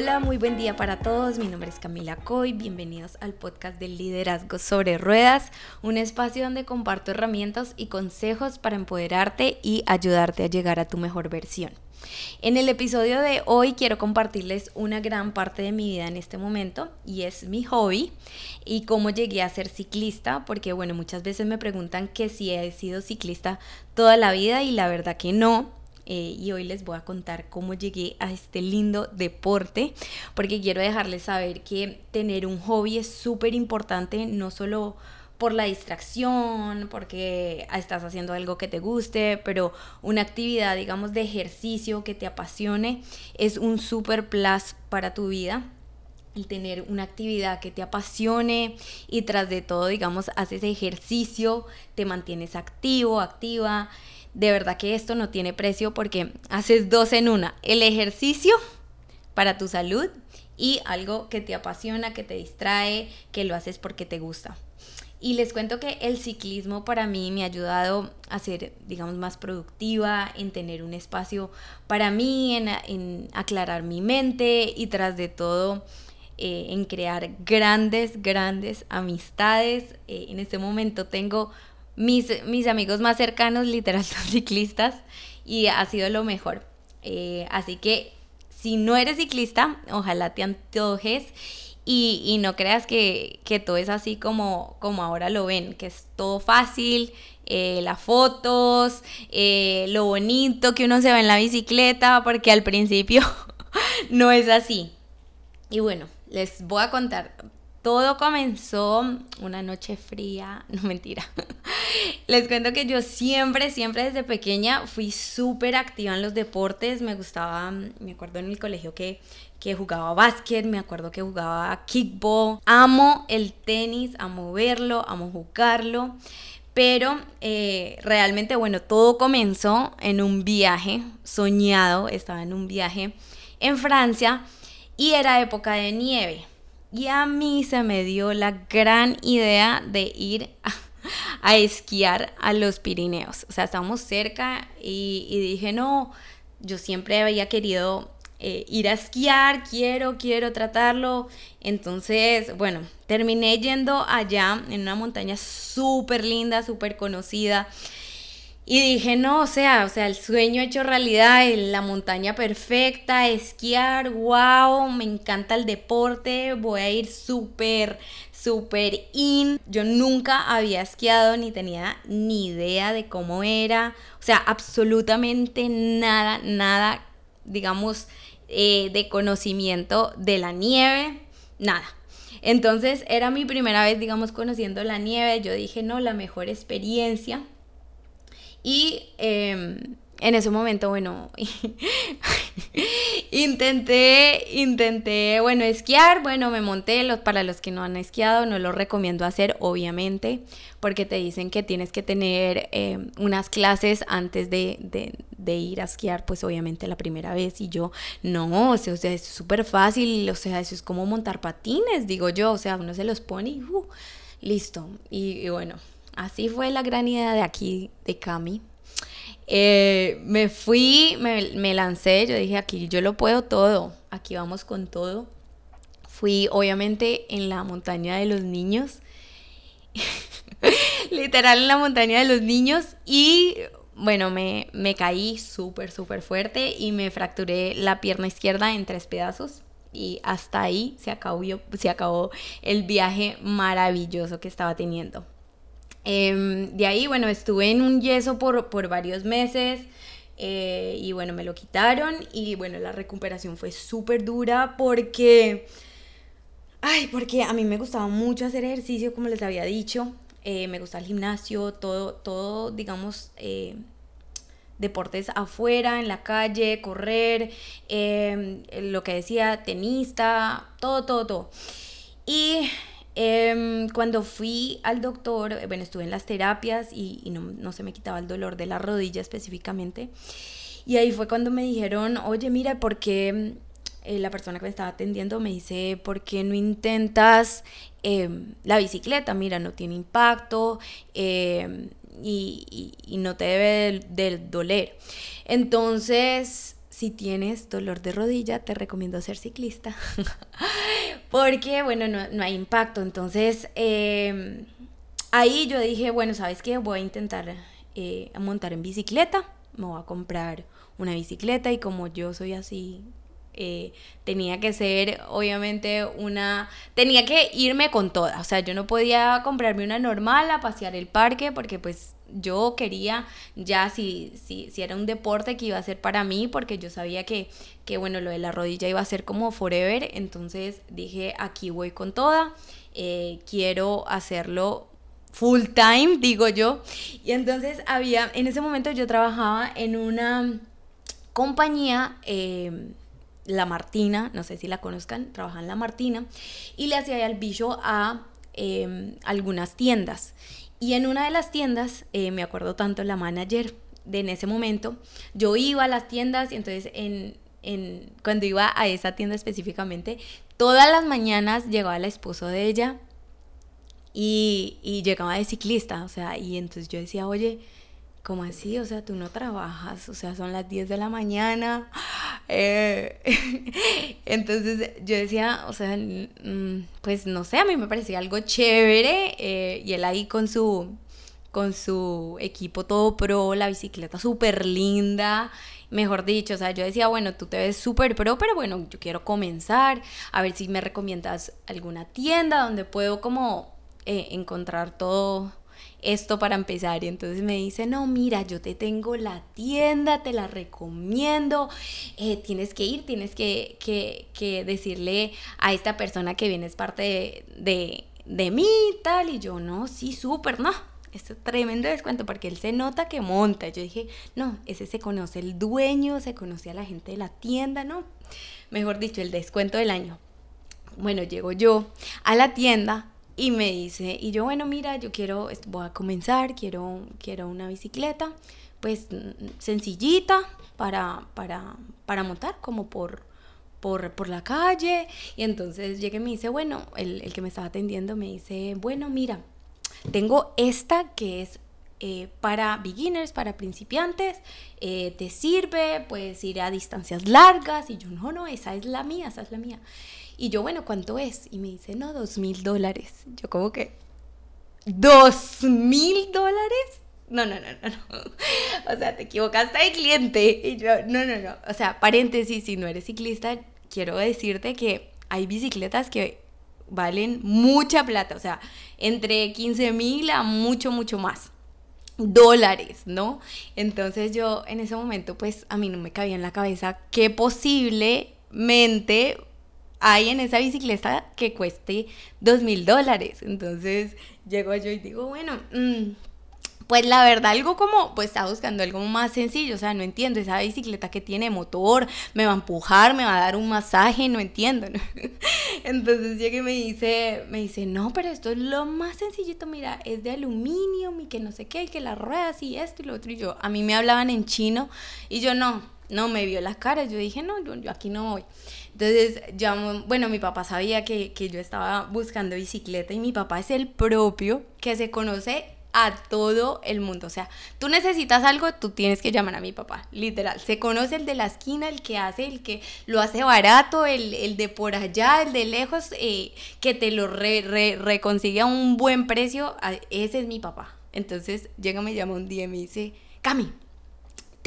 Hola, muy buen día para todos. Mi nombre es Camila Coy. Bienvenidos al podcast del liderazgo sobre ruedas, un espacio donde comparto herramientas y consejos para empoderarte y ayudarte a llegar a tu mejor versión. En el episodio de hoy quiero compartirles una gran parte de mi vida en este momento y es mi hobby y cómo llegué a ser ciclista, porque bueno, muchas veces me preguntan que si he sido ciclista toda la vida y la verdad que no. Eh, y hoy les voy a contar cómo llegué a este lindo deporte, porque quiero dejarles saber que tener un hobby es súper importante, no solo por la distracción, porque estás haciendo algo que te guste, pero una actividad, digamos, de ejercicio que te apasione es un super plus para tu vida. El tener una actividad que te apasione y tras de todo, digamos, haces ejercicio, te mantienes activo, activa, de verdad que esto no tiene precio porque haces dos en una. El ejercicio para tu salud y algo que te apasiona, que te distrae, que lo haces porque te gusta. Y les cuento que el ciclismo para mí me ha ayudado a ser, digamos, más productiva, en tener un espacio para mí, en, aclarar mi mente y tras de todo eh, en crear grandes, grandes amistades. Eh, en este momento tengo mis, amigos más cercanos literal son ciclistas y ha sido lo mejor. Eh, así que si no eres ciclista, ojalá te antojes y, no creas que, todo es así como, como ahora lo ven, que es todo fácil, eh, las fotos, eh, lo bonito que uno se ve en la bicicleta, porque al principio no es así. Y bueno, les voy a contar todo comenzó una noche fría, no mentira. Les cuento que yo siempre, siempre desde pequeña fui súper activa en los deportes. Me gustaba, me acuerdo en el colegio que, que jugaba básquet, me acuerdo que jugaba kickball. Amo el tenis, amo verlo, amo jugarlo. Pero eh, realmente, bueno, todo comenzó en un viaje soñado. Estaba en un viaje en Francia y era época de nieve. Y a mí se me dio la gran idea de ir a, esquiar a los Pirineos. O sea, estábamos cerca y, dije, no, yo siempre había querido eh, ir a esquiar, quiero, quiero tratarlo. Entonces, bueno, terminé yendo allá en una montaña súper linda, súper conocida. Y dije, no, o sea, o sea, el sueño hecho realidad, la montaña perfecta, esquiar, wow, me encanta el deporte, voy a ir súper, súper in. Yo nunca había esquiado ni tenía ni idea de cómo era, o sea, absolutamente nada, nada, digamos, eh, de conocimiento de la nieve, nada. Entonces era mi primera vez, digamos, conociendo la nieve. Yo dije, no, la mejor experiencia y em, en ese momento, bueno, intenté, intenté, bueno, esquiar, bueno, me monté, los, para los que no han esquiado, no lo recomiendo hacer, obviamente, porque te dicen que tienes que tener em, unas clases antes de, ir a esquiar, pues obviamente la primera vez, y yo, no, o sea, es súper fácil, o sea, eso es como montar patines, digo yo, o sea, uno se los pone y, uh, listo, y bueno, Así fue la gran idea de aquí, de Cami. Eh, me fui, me, lancé, yo dije, aquí yo lo puedo todo, aquí vamos con todo. Fui obviamente en la montaña de los niños, literal en la montaña de los niños y bueno, me, me caí súper, súper fuerte y me fracturé la pierna izquierda en tres pedazos y hasta ahí se acabó, se acabó el viaje maravilloso que estaba teniendo. Em, de ahí, bueno, estuve en un yeso por, por varios meses. Eh, y bueno, me lo quitaron y bueno, la recuperación fue súper dura porque, ay, porque a mí me gustaba mucho hacer ejercicio, como les había dicho, eh, me gusta el gimnasio, todo, todo, digamos, eh, deportes afuera, en la calle, correr, em, lo que decía, tenista, todo, todo, todo. Y Em, cuando fui al doctor, bueno, estuve en las terapias y, no, se me quitaba el dolor de la rodilla específicamente. Y ahí fue cuando me dijeron, oye, mira, ¿por qué eh, la persona que me estaba atendiendo me dice, ¿por qué no intentas em, la bicicleta? Mira, no tiene impacto em, y, no te debe de doler. Entonces si tienes dolor de rodilla, te recomiendo ser ciclista. Porque, bueno, no, hay impacto. Entonces, em, ahí yo dije, bueno, ¿sabes qué? Voy a intentar eh, montar en bicicleta. Me voy a comprar una bicicleta y como yo soy así eh, tenía que ser obviamente una, tenía que irme con toda, o sea, yo no podía comprarme una normal a pasear el parque porque pues yo quería ya si, si, si era un deporte que iba a ser para mí porque yo sabía que, que bueno, lo de la rodilla iba a ser como forever, entonces dije aquí voy con toda, eh, quiero hacerlo full time, digo yo. Y entonces había, en ese momento yo trabajaba en una compañía eh, la Martina, no sé si la conozcan, trabaja en La Martina, y le hacía el bicho a em, algunas tiendas. Y en una de las tiendas, eh, me acuerdo tanto, la manager de en ese momento, yo iba a las tiendas y entonces en, en, cuando iba a esa tienda específicamente, todas las mañanas llegaba el esposo de ella y, y llegaba de ciclista, o sea, y entonces yo decía, oye, ¿cómo así? O sea, tú no trabajas, o sea, son las 10 de la mañana. Eh, entonces yo decía, o sea, mm, pues no sé, a mí me parecía algo chévere eh, y él ahí con su, con su equipo todo pro, la bicicleta súper linda. Mejor dicho, o sea, yo decía, bueno, tú te ves súper pro, pero bueno, yo quiero comenzar, a ver si me recomiendas alguna tienda donde puedo como eh, encontrar todo, esto para empezar. Y entonces me dice, no, mira, yo te tengo la tienda, te la recomiendo, eh, tienes que ir, tienes que, que, decirle a esta persona que vienes parte de, de, de mí tal. Y yo, no, sí, súper, no. Es tremendo descuento porque él se nota que monta. Yo dije, no, ese se conoce el dueño, se conoce a la gente de la tienda, ¿no? Mejor dicho, el descuento del año. Bueno, llego yo a la tienda y me dice, y yo, bueno, mira, yo quiero, voy a comenzar, quiero, quiero una bicicleta, pues sencillita para, para, para montar, como por, por, por, la calle. Y entonces llegué y me dice, bueno, el, el, que me estaba atendiendo me dice, bueno, mira, tengo esta que es eh, para beginners, para principiantes, eh, te sirve, puedes ir a distancias largas. Y yo, no, no, esa es la mía, esa es la mía. Y yo, bueno, ¿cuánto es? Y me dice, no, dos mil dólares. Yo como que, ¿dos mil dólares? No, no, no, no, no. O sea, te equivocaste de cliente. Y yo, no, no, no. O sea, paréntesis, si no eres ciclista, quiero decirte que hay bicicletas que valen mucha plata. O sea, entre 15 mil a mucho, mucho más dólares, ¿no? Entonces yo en ese momento pues a mí no me cabía en la cabeza que posiblemente hay en esa bicicleta que cueste dos mil dólares. Entonces llego yo y digo, bueno, mm, pues la verdad, algo como, pues estaba buscando algo más sencillo, o sea, no entiendo, esa bicicleta que tiene motor, me va a empujar, me va a dar un masaje, no entiendo. Entonces llega y me dice, me dice, no, pero esto es lo más sencillito, mira, es de aluminio, y que no sé qué, y que las ruedas y esto y lo otro, y yo, a mí me hablaban en chino, y yo no, no me vio las caras, yo dije, no, yo, aquí no voy. Entonces, ya, bueno, mi papá sabía que, que yo estaba buscando bicicleta y mi papá es el propio que se conoce a todo el mundo. O sea, tú necesitas algo, tú tienes que llamar a mi papá, literal. Se conoce el de la esquina, el que hace, el que lo hace barato, el, el de por allá, el de lejos, eh, que te lo reconsigue a un buen precio. Ese es mi papá. Entonces llega, me llama un día y me dice, Cami,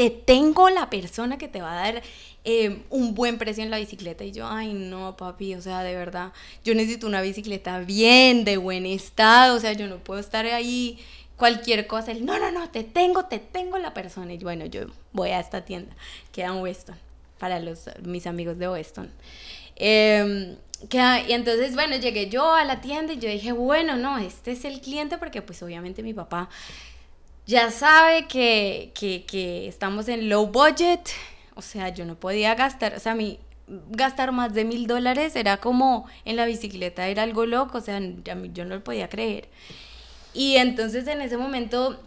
te tengo la persona que te va a dar eh, un buen precio en la bicicleta. Y yo, ay, no, papi, o sea, de verdad, yo necesito una bicicleta bien, de buen estado, o sea, yo no puedo estar ahí cualquier cosa. Él, no, no, no, te tengo, te tengo la persona. Y bueno, yo voy a esta tienda, queda en Weston, para los, mis amigos de Weston. Em, y entonces, bueno, llegué yo a la tienda y yo dije, bueno, no, este es el cliente porque pues obviamente mi papá ya sabe que, que, que estamos en low budget, o sea, yo no podía gastar, o sea, mí gastar más de mil dólares era como en la bicicleta, era algo loco, o sea, yo no lo podía creer. Y entonces en ese momento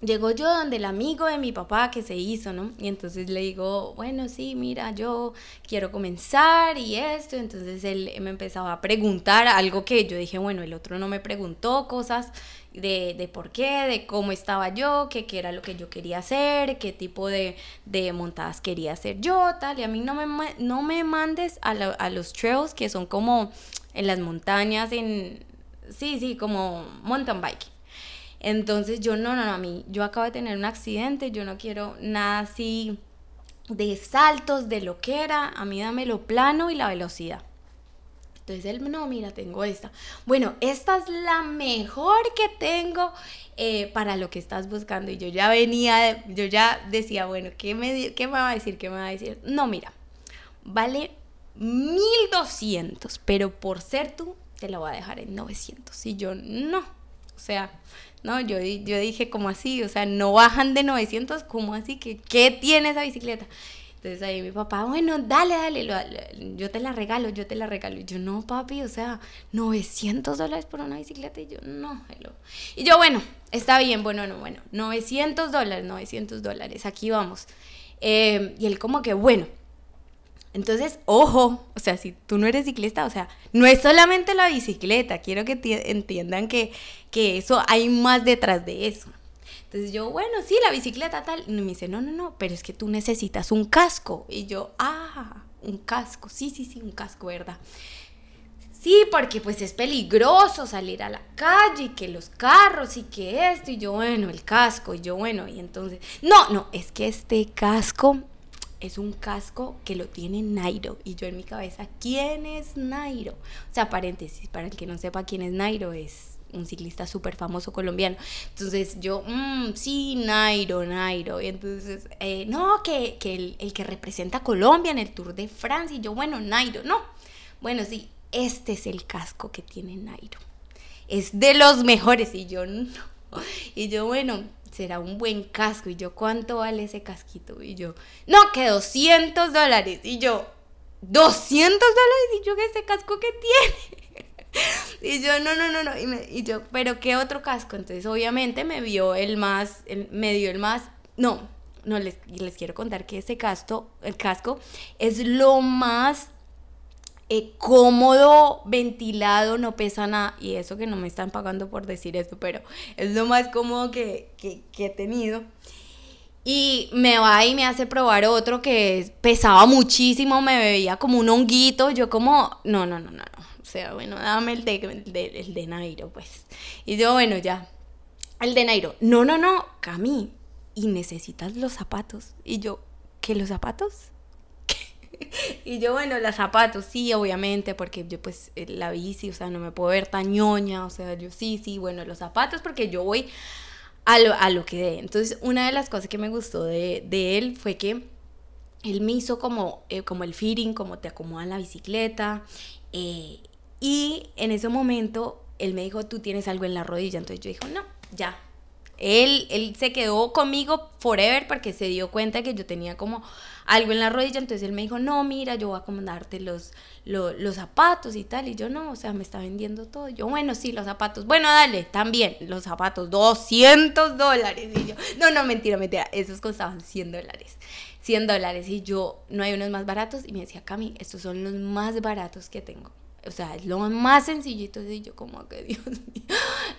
llegó yo donde el amigo de mi papá que se hizo, ¿no? Y entonces le digo, bueno, sí, mira, yo quiero comenzar y esto. Entonces él me empezaba a preguntar algo que yo dije, bueno, el otro no me preguntó cosas de, de, por qué, de cómo estaba yo, qué, qué era lo que yo quería hacer, qué tipo de, de, montadas quería hacer yo, tal. Y a mí no me, no me mandes a, a los trails que son como en las montañas, en... Sí, sí, como mountain bike. Entonces yo no, no, no, a mí, yo acabo de tener un accidente, yo no quiero nada así de saltos, de lo que era, a mí dame lo plano y la velocidad. Entonces él, no, mira, tengo esta. Bueno, esta es la mejor que tengo eh, para lo que estás buscando. Y yo ya venía, yo ya decía, bueno, ¿qué me, ¿qué me va a decir? ¿Qué me va a decir? No, mira, vale 1200, pero por ser tú, te la voy a dejar en 900. Y yo, no. O sea, no, yo, yo dije, como así? O sea, no bajan de 900, ¿cómo así? ¿Qué, ¿Qué tiene esa bicicleta? Entonces ahí mi papá, bueno, dale, dale, yo te la regalo, yo te la regalo. Y yo, no, papi, o sea, 900 dólares por una bicicleta. Y yo, no, hello. Y yo, bueno, está bien, bueno, no, bueno, 900 dólares, 900 dólares, aquí vamos. Eh, y él como que, bueno, entonces, ojo, o sea, si tú no eres ciclista, o sea, no es solamente la bicicleta, quiero que entiendan que, que eso hay más detrás de eso. Entonces yo, bueno, sí, la bicicleta tal. Y me dice, no, no, no, pero es que tú necesitas un casco. Y yo, ah, un casco, sí, sí, sí, un casco, ¿verdad? Sí, porque pues es peligroso salir a la calle y que los carros y que esto. Y yo, bueno, el casco. Y yo, bueno, y entonces, no, no, es que este casco es un casco que lo tiene Nairo. Y yo en mi cabeza, ¿quién es Nairo? O sea, paréntesis, para el que no sepa quién es Nairo, es un ciclista súper famoso colombiano. Entonces yo, mmm, sí, Nairo, Nairo. Y entonces, eh, no, que, que el, el, que representa Colombia en el Tour de Francia. Y yo, bueno, Nairo, no. Bueno, sí, este es el casco que tiene Nairo. Es de los mejores. Y yo, no. Y yo, bueno, será un buen casco. Y yo, ¿cuánto vale ese casquito? Y yo, no, que 200 dólares. Y yo, ¿200 dólares? Y yo, ¿ese casco que tiene? y yo, no, no, no, no. Y, me, y, yo, ¿pero qué otro casco? Entonces, obviamente, me vio el más, el, me dio el más, no, no, les, les quiero contar que ese casco, el casco es lo más eh, cómodo, ventilado, no pesa nada. Y eso que no me están pagando por decir esto, pero es lo más cómodo que, que, que he tenido. Y me va y me hace probar otro que pesaba muchísimo, me veía como un honguito. Yo como, no, no, no, no, no. O sea, bueno, dame el de, el de, el de Nairo, pues. Y yo, bueno, ya. El de Nairo. No, no, no, Cami. Y necesitas los zapatos. Y yo, ¿qué los zapatos? y yo, bueno, los zapatos, sí, obviamente, porque yo pues eh, la bici, o sea, no me puedo ver tan ñoña, o sea, yo sí, sí, bueno, los zapatos porque yo voy a lo, a lo que dé. Entonces, una de las cosas que me gustó de, de él fue que él me hizo como, eh, como el feeding, como te acomodan la bicicleta. Eh, y en ese momento, él me dijo, tú tienes algo en la rodilla. Entonces yo dije, no, ya, él, él se quedó conmigo forever porque se dio cuenta que yo tenía como algo en la rodilla, entonces él me dijo, no, mira, yo voy a acomodarte los, los, los, zapatos y tal, y yo no, o sea, me está vendiendo todo. Yo, bueno, sí, los zapatos, bueno, dale, también, los zapatos, 200 dólares. Y yo, no, no, mentira, mentira, esos costaban 100 dólares. 100 dólares y yo, no hay unos más baratos y me decía, Cami, estos son los más baratos que tengo. O sea, es lo más sencillito. Y yo, como que Dios mío,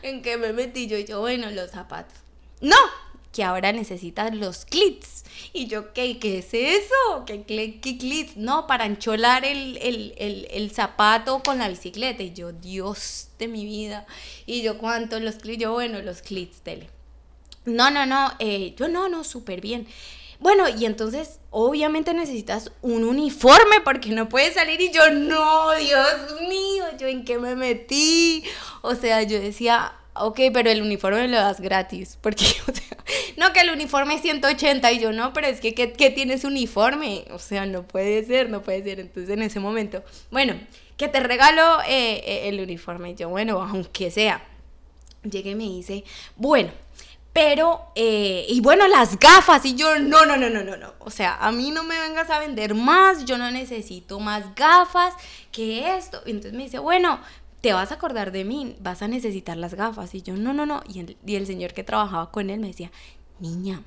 ¿en qué me metí? Yo, y yo, bueno, los zapatos. No, que ahora necesitas los clits. Y yo, ¿qué, qué es eso? ¿Qué, qué, clits? No, para encholar el, el, el, el, zapato con la bicicleta. Y yo, Dios de mi vida. Y yo, ¿cuánto los clits? Yo, bueno, los clits, tele. No, no, no, eh, yo no, no, súper bien. Bueno, y entonces obviamente necesitas un uniforme porque no puedes salir y yo, no, Dios mío, yo en qué me metí. O sea, yo decía, ok, pero el uniforme lo das gratis. Porque, o sea, no, que el uniforme es 180 y yo no, pero es que, ¿qué, tienes uniforme? O sea, no puede ser, no puede ser. Entonces en ese momento, bueno, que te regalo eh, eh, el uniforme. Y yo, bueno, aunque sea. Llegué y me dice, bueno, pero, eh, y bueno, las gafas, y yo, no, no, no, no, no, no. O sea, a mí no me vengas a vender más, yo no necesito más gafas que esto. Y entonces me dice, bueno, te vas a acordar de mí, vas a necesitar las gafas. Y yo, no, no, no. Y el, y el señor que trabajaba con él me decía, niña,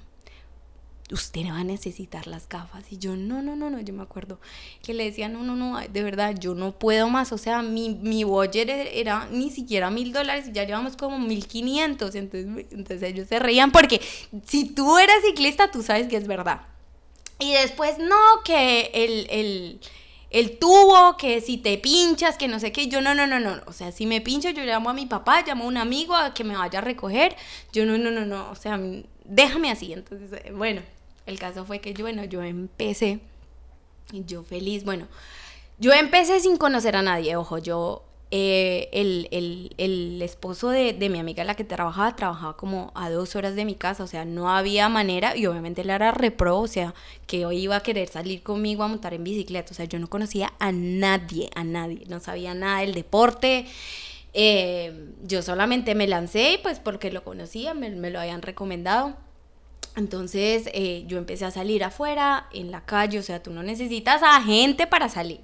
usted va a necesitar las gafas. Y yo, no, no, no, no, yo me acuerdo que le decía, no, no, no, de verdad, yo no puedo más. O sea, mi, mi budget era ni siquiera mil dólares y ya llevamos como mil quinientos. Entonces, entonces ellos se reían porque si tú eres ciclista, tú sabes que es verdad. Y después, no, que el, el, el tubo, que si te pinchas, que no sé qué. Yo, no, no, no, no. O sea, si me pincho, yo llamo a mi papá, llamo a un amigo a que me vaya a recoger. Yo, no, no, no, no. O sea, déjame así. Entonces, eh, bueno, el caso fue que yo, bueno, yo empecé, yo feliz, bueno, yo empecé sin conocer a nadie, ojo, yo, eh, el, esposo de, mi amiga la que trabajaba, trabajaba como a dos horas de mi casa, o sea, no había manera, y obviamente él era repro, o sea, que hoy iba a querer salir conmigo a montar en bicicleta, o sea, yo no conocía a nadie, a nadie, no sabía nada del deporte, eh, yo solamente me lancé, pues porque lo conocía, me, me lo habían recomendado. Entonces eh, yo empecé a salir afuera, en la calle, o sea, tú no necesitas a gente para salir.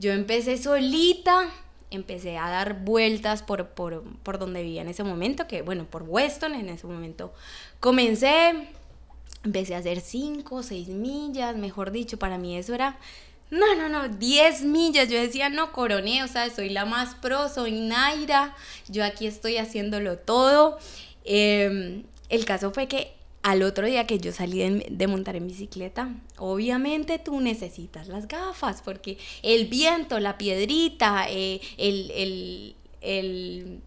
Yo empecé solita, empecé a dar vueltas por, por, por donde vivía en ese momento, que bueno, por Weston en ese momento comencé, empecé a hacer 5, 6 millas, mejor dicho, para mí eso era... No, no, no, 10 millas. Yo decía, no, coroné, o sea, soy la más pro, soy Naira, yo aquí estoy haciéndolo todo. Em, el caso fue que al otro día que yo salí de, montar en bicicleta, obviamente tú necesitas las gafas porque el viento, la piedrita, eh, el, el,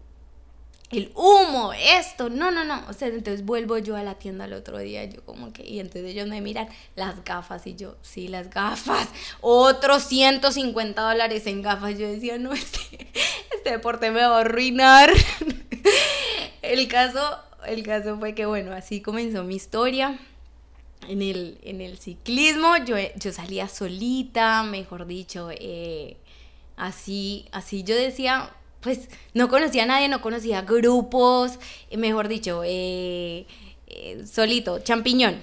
humo, esto, no, no, no. O sea, entonces vuelvo yo a la tienda al otro día, yo como que, y entonces ellos me miran las gafas y yo, sí, las gafas, otros 150 dólares en gafas. Yo decía, no, este, este deporte me va a arruinar. el caso el caso fue que, bueno, así comenzó mi historia. En el, en el ciclismo yo, yo salía solita, mejor dicho, eh, así, así yo decía, pues no conocía a nadie, no conocía grupos, mejor dicho, eh, eh, solito, champiñón,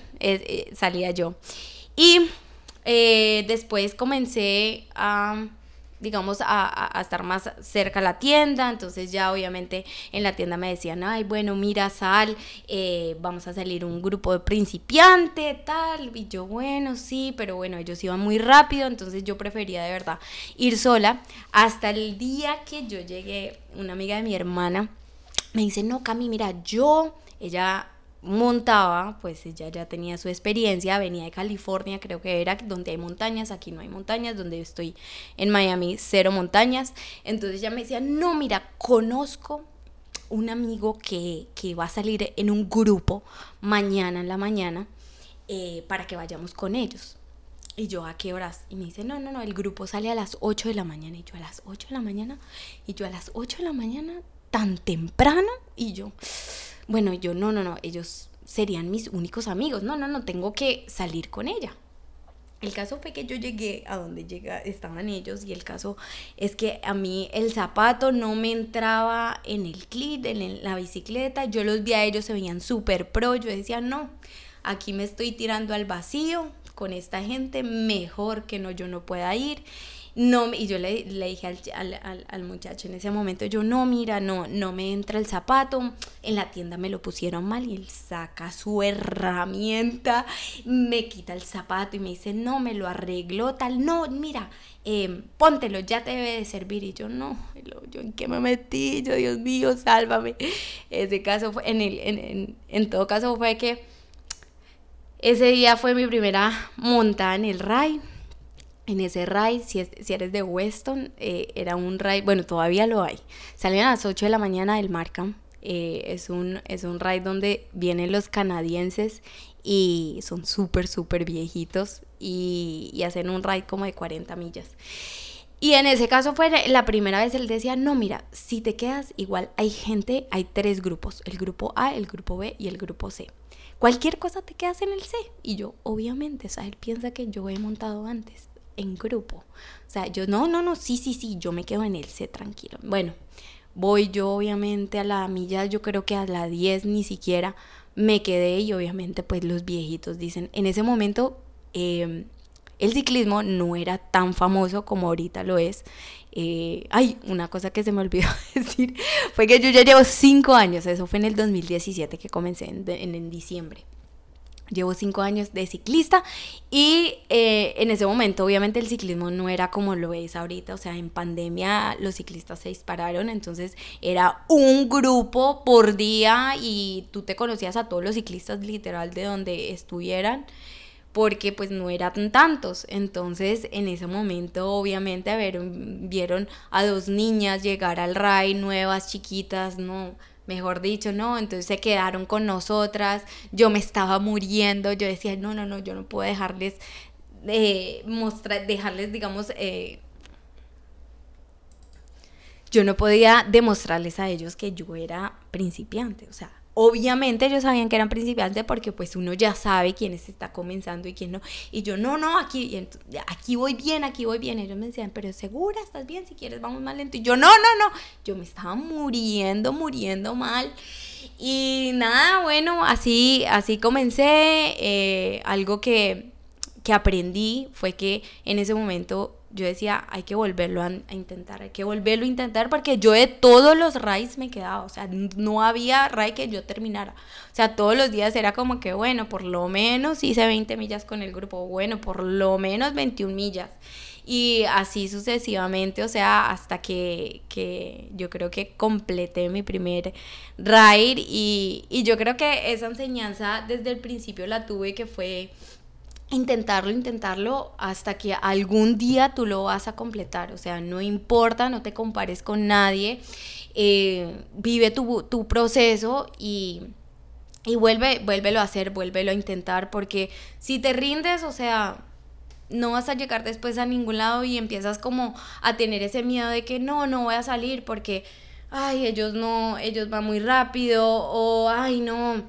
salía yo. Y después comencé a digamos, a, estar más cerca a la tienda. Entonces ya obviamente en la tienda me decían, ay, bueno, mira, sal, eh, vamos a salir un grupo de principiante, tal. Y yo, bueno, sí, pero bueno, ellos iban muy rápido, entonces yo prefería de verdad ir sola. Hasta el día que yo llegué, una amiga de mi hermana me dice, no, Cami, mira, yo, ella montaba, pues ella ya tenía su experiencia, venía de California, creo que era donde hay montañas, aquí no hay montañas, donde estoy en Miami, cero montañas. Entonces ella me decía, no, mira, conozco un amigo que, va a salir en un grupo mañana en la mañana eh, para que vayamos con ellos. Y yo, ¿a qué horas? Y me dice, no, no, no, el grupo sale a las 8 de la mañana. Y yo, ¿a las 8 de la mañana? Y yo, ¿a las 8 de la mañana? ¿Tan temprano? Y yo, bueno, yo no, no, no, ellos serían mis únicos amigos. No, no, no, tengo que salir con ella. El caso fue que yo llegué a donde llega, estaban ellos y el caso es que a mí el zapato no me entraba en el clip, en la bicicleta. Yo los vi a ellos, se veían súper pro. Yo decía, no, aquí me estoy tirando al vacío con esta gente, mejor que no, yo no pueda ir. No, y yo le, dije al, muchacho en ese momento, yo no, mira, no, no me entra el zapato, en la tienda me lo pusieron mal y él saca su herramienta, me quita el zapato y me dice, no, me lo arregló tal, no, mira, eh, póntelo, ya te debe de servir. Y yo, no, yo en qué me metí, yo, Dios mío, sálvame. Ese caso fue, en, el, en, en todo caso fue que ese día fue mi primera montada en el RAI en ese ride, si, si eres de Weston, eh, era un ride, bueno, todavía lo hay. Salen a las 8 de la mañana del Markham. Eh, es, un, es un ride donde vienen los canadienses y son súper, súper viejitos y, y, hacen un ride como de 40 millas. Y en ese caso fue la primera vez él decía, no, mira, si te quedas igual, hay gente, hay tres grupos, el grupo A, el grupo B y el grupo C. Cualquier cosa te quedas en el C. Y yo, obviamente, o sea, él piensa que yo he montado antes en grupo. O sea, yo, no, no, no, sí, sí, sí, yo me quedo en el C tranquilo. Bueno, voy yo obviamente a la milla, yo creo que a la 10 ni siquiera me quedé y obviamente pues los viejitos dicen, en ese momento em, el ciclismo no era tan famoso como ahorita lo es. Eh, ay, una cosa que se me olvidó decir fue que yo ya llevo 5 años, eso fue en el 2017 que comencé en, en diciembre. Llevo cinco años de ciclista y eh, en ese momento obviamente el ciclismo no era como lo es ahorita, o sea, en pandemia los ciclistas se dispararon, entonces era un grupo por día y tú te conocías a todos los ciclistas literal de donde estuvieran porque pues no eran tantos. Entonces en ese momento obviamente a ver, vieron a dos niñas llegar al RAI, nuevas, chiquitas, no, mejor dicho, ¿no? Entonces se quedaron con nosotras, yo me estaba muriendo, yo decía, no, no, no, yo no puedo dejarles, eh, mostrar, dejarles, digamos, eh, yo no podía demostrarles a ellos que yo era principiante, o sea, Obviamente ellos sabían que eran principiantes porque pues uno ya sabe quién está comenzando y quién no. Y yo, no, no, aquí, aquí voy bien, aquí voy bien. Ellos me decían, pero segura, estás bien, si quieres vamos más lento. Y yo, no, no, no. Yo me estaba muriendo, muriendo mal. Y nada, bueno, así, así comencé. Eh, algo que, que aprendí fue que en ese momento yo decía, hay que volverlo a, intentar, hay que volverlo a intentar porque yo de todos los raids me quedaba, o sea, no había raid que yo terminara. O sea, todos los días era como que, bueno, por lo menos hice 20 millas con el grupo, bueno, por lo menos 21 millas. Y así sucesivamente, o sea, hasta que, que yo creo que completé mi primer raid y, y yo creo que esa enseñanza desde el principio la tuve que fue intentarlo, intentarlo hasta que algún día tú lo vas a completar. O sea, no importa, no te compares con nadie, eh, vive tu, tu proceso y, y vuelve, vuélvelo a hacer, vuélvelo a intentar, porque si te rindes, o sea, no vas a llegar después a ningún lado y empiezas como a tener ese miedo de que no, no voy a salir porque, ay, ellos no, ellos van muy rápido o, ay, no,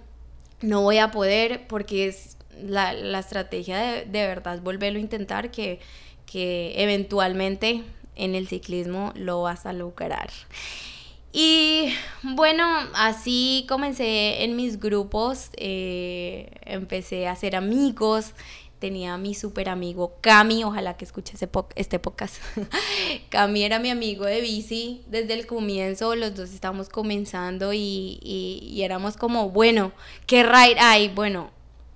no voy a poder porque es la, estrategia de, de, verdad volverlo a intentar que, que eventualmente en el ciclismo lo vas a lograr. Y bueno, así comencé en mis grupos, eh, empecé a hacer amigos, tenía a mi super amigo Cami, ojalá que escuche este podcast. Cami era mi amigo de bici desde el comienzo, los dos estábamos comenzando y, y, y éramos como, bueno, ¿qué ride hay? Bueno,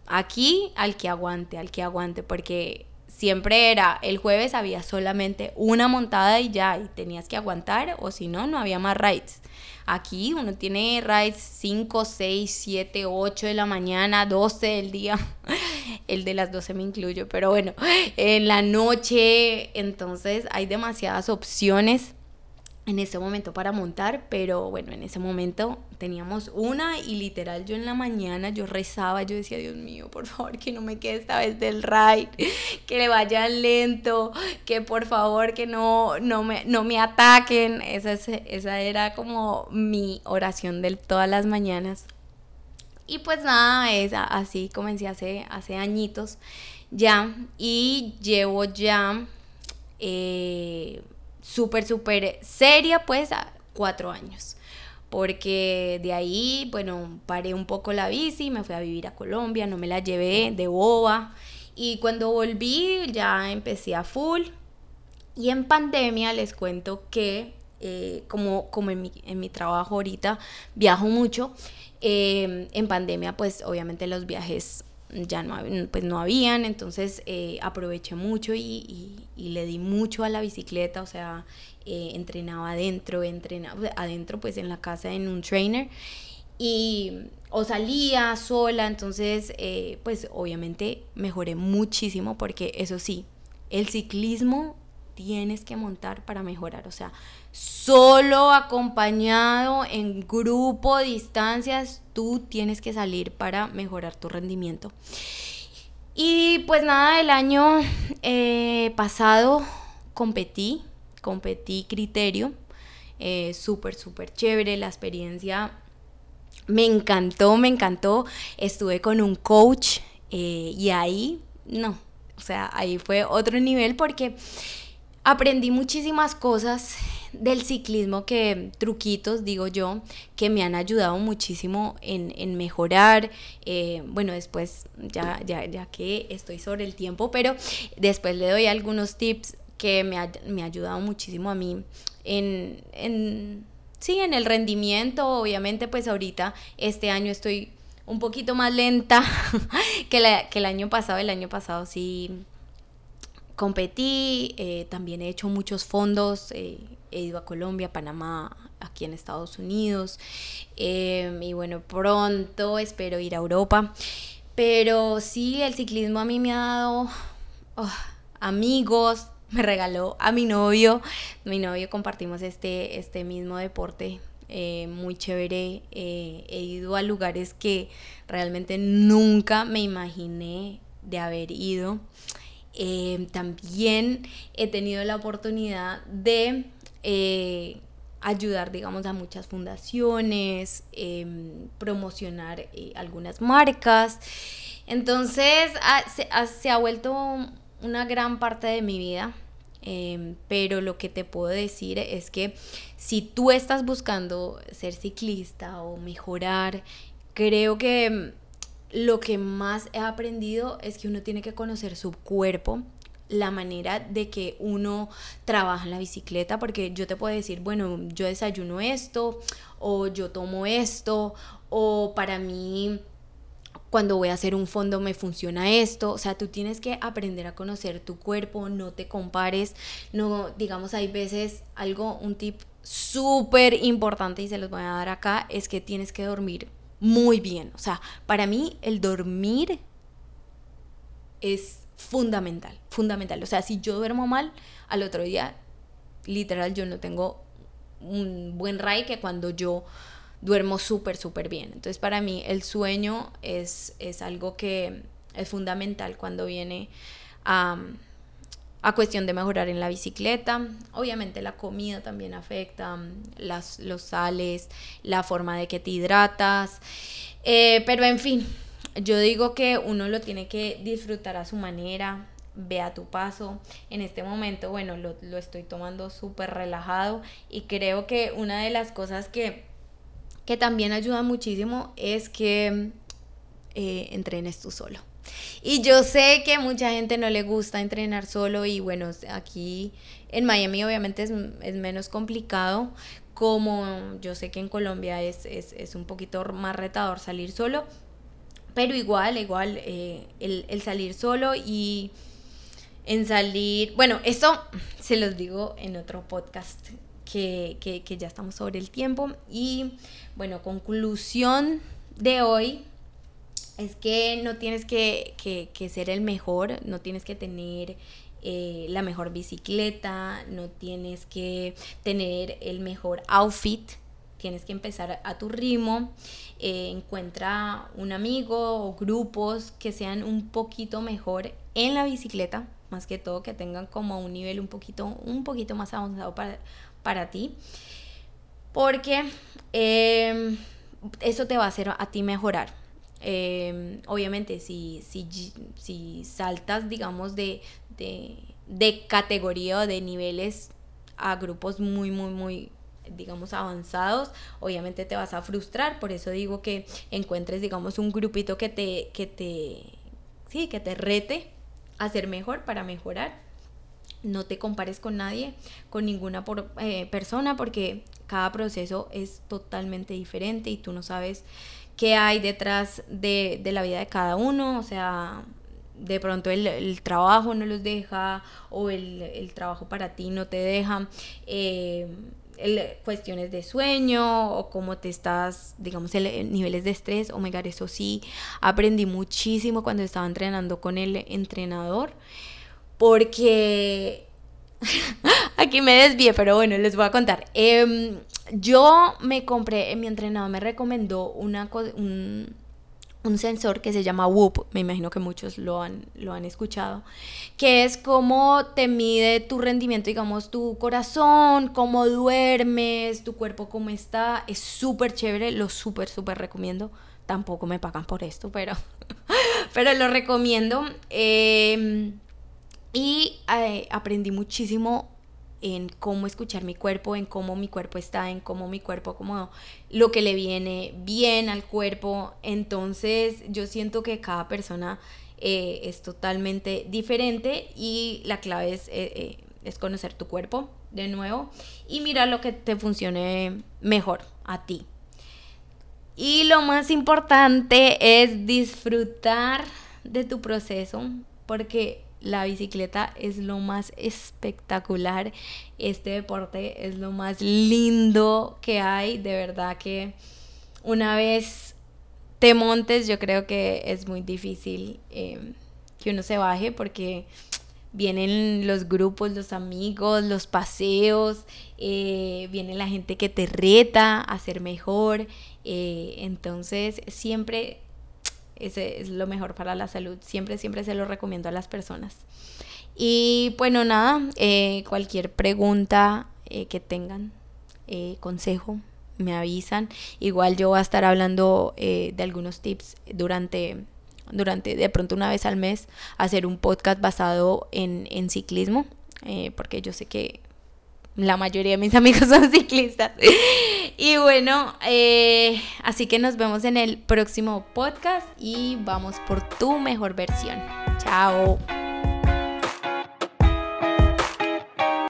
Aquí al que aguante, al que aguante, porque siempre era, el jueves había solamente una montada y ya, y tenías que aguantar, o si no, no había más rides. Aquí uno tiene rides 5, 6, 7, 8 de la mañana, 12 del día. El de las 12 me incluyo, pero bueno, en la noche, entonces hay demasiadas opciones en ese momento para montar, pero bueno, en ese momento teníamos una y literal yo en la mañana yo rezaba, yo decía, Dios mío, por favor, que no me quede esta vez del ride, que le vaya lento, que por favor que no, no, me, no me ataquen. Esa, esa era como mi oración de todas las mañanas. Y pues nada, es así comencé hace, hace añitos ya y llevo ya... Eh, súper, súper seria, pues, a cuatro años. Porque de ahí, bueno, paré un poco la bici, me fui a vivir a Colombia, no me la llevé de boba. Y cuando volví ya empecé a full. Y en pandemia les cuento que, eh, como, como en, mi, en mi trabajo ahorita viajo mucho, eh, en pandemia pues obviamente los viajes ya no, pues no habían, entonces eh, aproveché mucho y, le di mucho a la bicicleta, o sea, eh, entrenaba adentro, entrenaba adentro pues en la casa en un trainer y o salía sola, entonces eh, pues obviamente mejoré muchísimo porque eso sí, el ciclismo tienes que montar para mejorar, o sea, solo acompañado en grupo, distancias, tú tienes que salir para mejorar tu rendimiento. Y pues nada, el año eh, pasado competí, competí criterio, eh, súper, súper chévere la experiencia. Me encantó, me encantó. Estuve con un coach eh, y ahí, no, o sea, ahí fue otro nivel porque aprendí muchísimas cosas del ciclismo que truquitos, digo yo, que me han ayudado muchísimo en, mejorar. Eh, bueno, después, ya, ya, ya que estoy sobre el tiempo, pero después le doy algunos tips que me ha, me ha ayudado muchísimo a mí en, en, sí, en el rendimiento. Obviamente, pues ahorita, este año estoy un poquito más lenta que, que el año pasado. El año pasado sí competí, eh, también he hecho muchos fondos, eh, he ido a Colombia, Panamá, aquí en Estados Unidos, em, y bueno, pronto espero ir a Europa. Pero sí, el ciclismo a mí me ha dado oh, amigos, me regaló a mi novio, mi novio compartimos este, este mismo deporte. Eh, muy chévere, he ido a lugares que realmente nunca me imaginé de haber ido. Eh, también he tenido la oportunidad de eh, ayudar, digamos, a muchas fundaciones, em, promocionar eh, algunas marcas. Entonces, se, ha vuelto una gran parte de mi vida. Em, pero lo que te puedo decir es que si tú estás buscando ser ciclista o mejorar, creo que lo que más he aprendido es que uno tiene que conocer su cuerpo, la manera de que uno trabaja en la bicicleta, porque yo te puedo decir, bueno, yo desayuno esto, o yo tomo esto, o para mí cuando voy a hacer un fondo me funciona esto, o sea, tú tienes que aprender a conocer tu cuerpo, no te compares, no, digamos, hay veces algo, un tip súper importante y se los voy a dar acá, es que tienes que dormir muy bien. O sea, para mí el dormir es fundamental, fundamental. O sea, si yo duermo mal, al otro día, literal, yo no tengo un buen RAI que cuando yo duermo súper, súper bien. Entonces, para mí el sueño es, es algo que es fundamental cuando viene a a cuestión de mejorar en la bicicleta. Obviamente la comida también afecta, las, los sales, la forma de que te hidratas. Eh, pero en fin, yo digo que uno lo tiene que disfrutar a su manera, ve a tu paso. En este momento, bueno, lo, estoy tomando súper relajado y creo que una de las cosas que, que también ayuda muchísimo es que eh, entrenes tú solo. Y yo sé que mucha gente no le gusta entrenar solo y bueno, aquí en Miami obviamente es, menos complicado, como yo sé que en Colombia es, un poquito más retador salir solo, pero igual, igual, eh, el, salir solo y en salir, bueno, eso se los digo en otro podcast que, que ya estamos sobre el tiempo. Y bueno, conclusión de hoy es que no tienes que, ser el mejor, no tienes que tener eh, la mejor bicicleta, no tienes que tener el mejor outfit, tienes que empezar a tu ritmo, eh, encuentra un amigo o grupos que sean un poquito mejor en la bicicleta, más que todo que tengan como un nivel un poquito, un poquito más avanzado para, para ti, porque em, eso te va a hacer a ti mejorar. Em, obviamente, si, si, si, saltas, digamos, de, de, categoría o de niveles a grupos muy, muy, muy digamos avanzados, obviamente te vas a frustrar, por eso digo que encuentres digamos un grupito que te que te sí, que te rete a ser mejor para mejorar. No te compares con nadie, con ninguna eh, persona porque cada proceso es totalmente diferente y tú no sabes qué hay detrás de, la vida de cada uno, o sea, de pronto el, trabajo no los deja o el, trabajo para ti no te deja. Eh, cuestiones de sueño o cómo te estás, digamos, el, niveles de estrés, god, eso sí, aprendí muchísimo cuando estaba entrenando con el entrenador, porque aquí me desvié, pero bueno, les voy a contar. Em, yo me compré, mi entrenador me recomendó una, un, un sensor que se llama Whoop, me imagino que muchos lo han, lo han escuchado, que es como te mide tu rendimiento, digamos, tu corazón, cómo duermes, tu cuerpo cómo está, es súper chévere, lo súper, súper recomiendo. Tampoco me pagan por esto, pero, pero lo recomiendo. Em, y eh, aprendí muchísimo en cómo escuchar mi cuerpo, en cómo mi cuerpo está, en cómo mi cuerpo, como lo que le viene bien al cuerpo. Entonces yo siento que cada persona eh, es totalmente diferente y la clave es, eh, eh, es conocer tu cuerpo de nuevo y mirar lo que te funcione mejor a ti. Y lo más importante es disfrutar de tu proceso porque la bicicleta es lo más espectacular, este deporte es lo más lindo que hay, de verdad que una vez te montes yo creo que es muy difícil eh, que uno se baje porque vienen los grupos, los amigos, los paseos, eh, viene la gente que te reta a ser mejor, eh, entonces siempre ese es lo mejor para la salud. Siempre, siempre se lo recomiendo a las personas. Y bueno, nada, eh, cualquier pregunta eh, que tengan, eh, consejo, me avisan. Igual yo voy a estar hablando de algunos tips durante, durante, de pronto una vez al mes, hacer un podcast basado en, en ciclismo, porque yo sé que la mayoría de mis amigos son ciclistas. y bueno, eh, así que nos vemos en el próximo podcast y vamos por tu mejor versión. Chao.